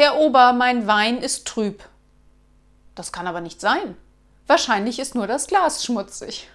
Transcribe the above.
Herr Ober, mein Wein ist trüb. Das kann aber nicht sein. Wahrscheinlich ist nur das Glas schmutzig.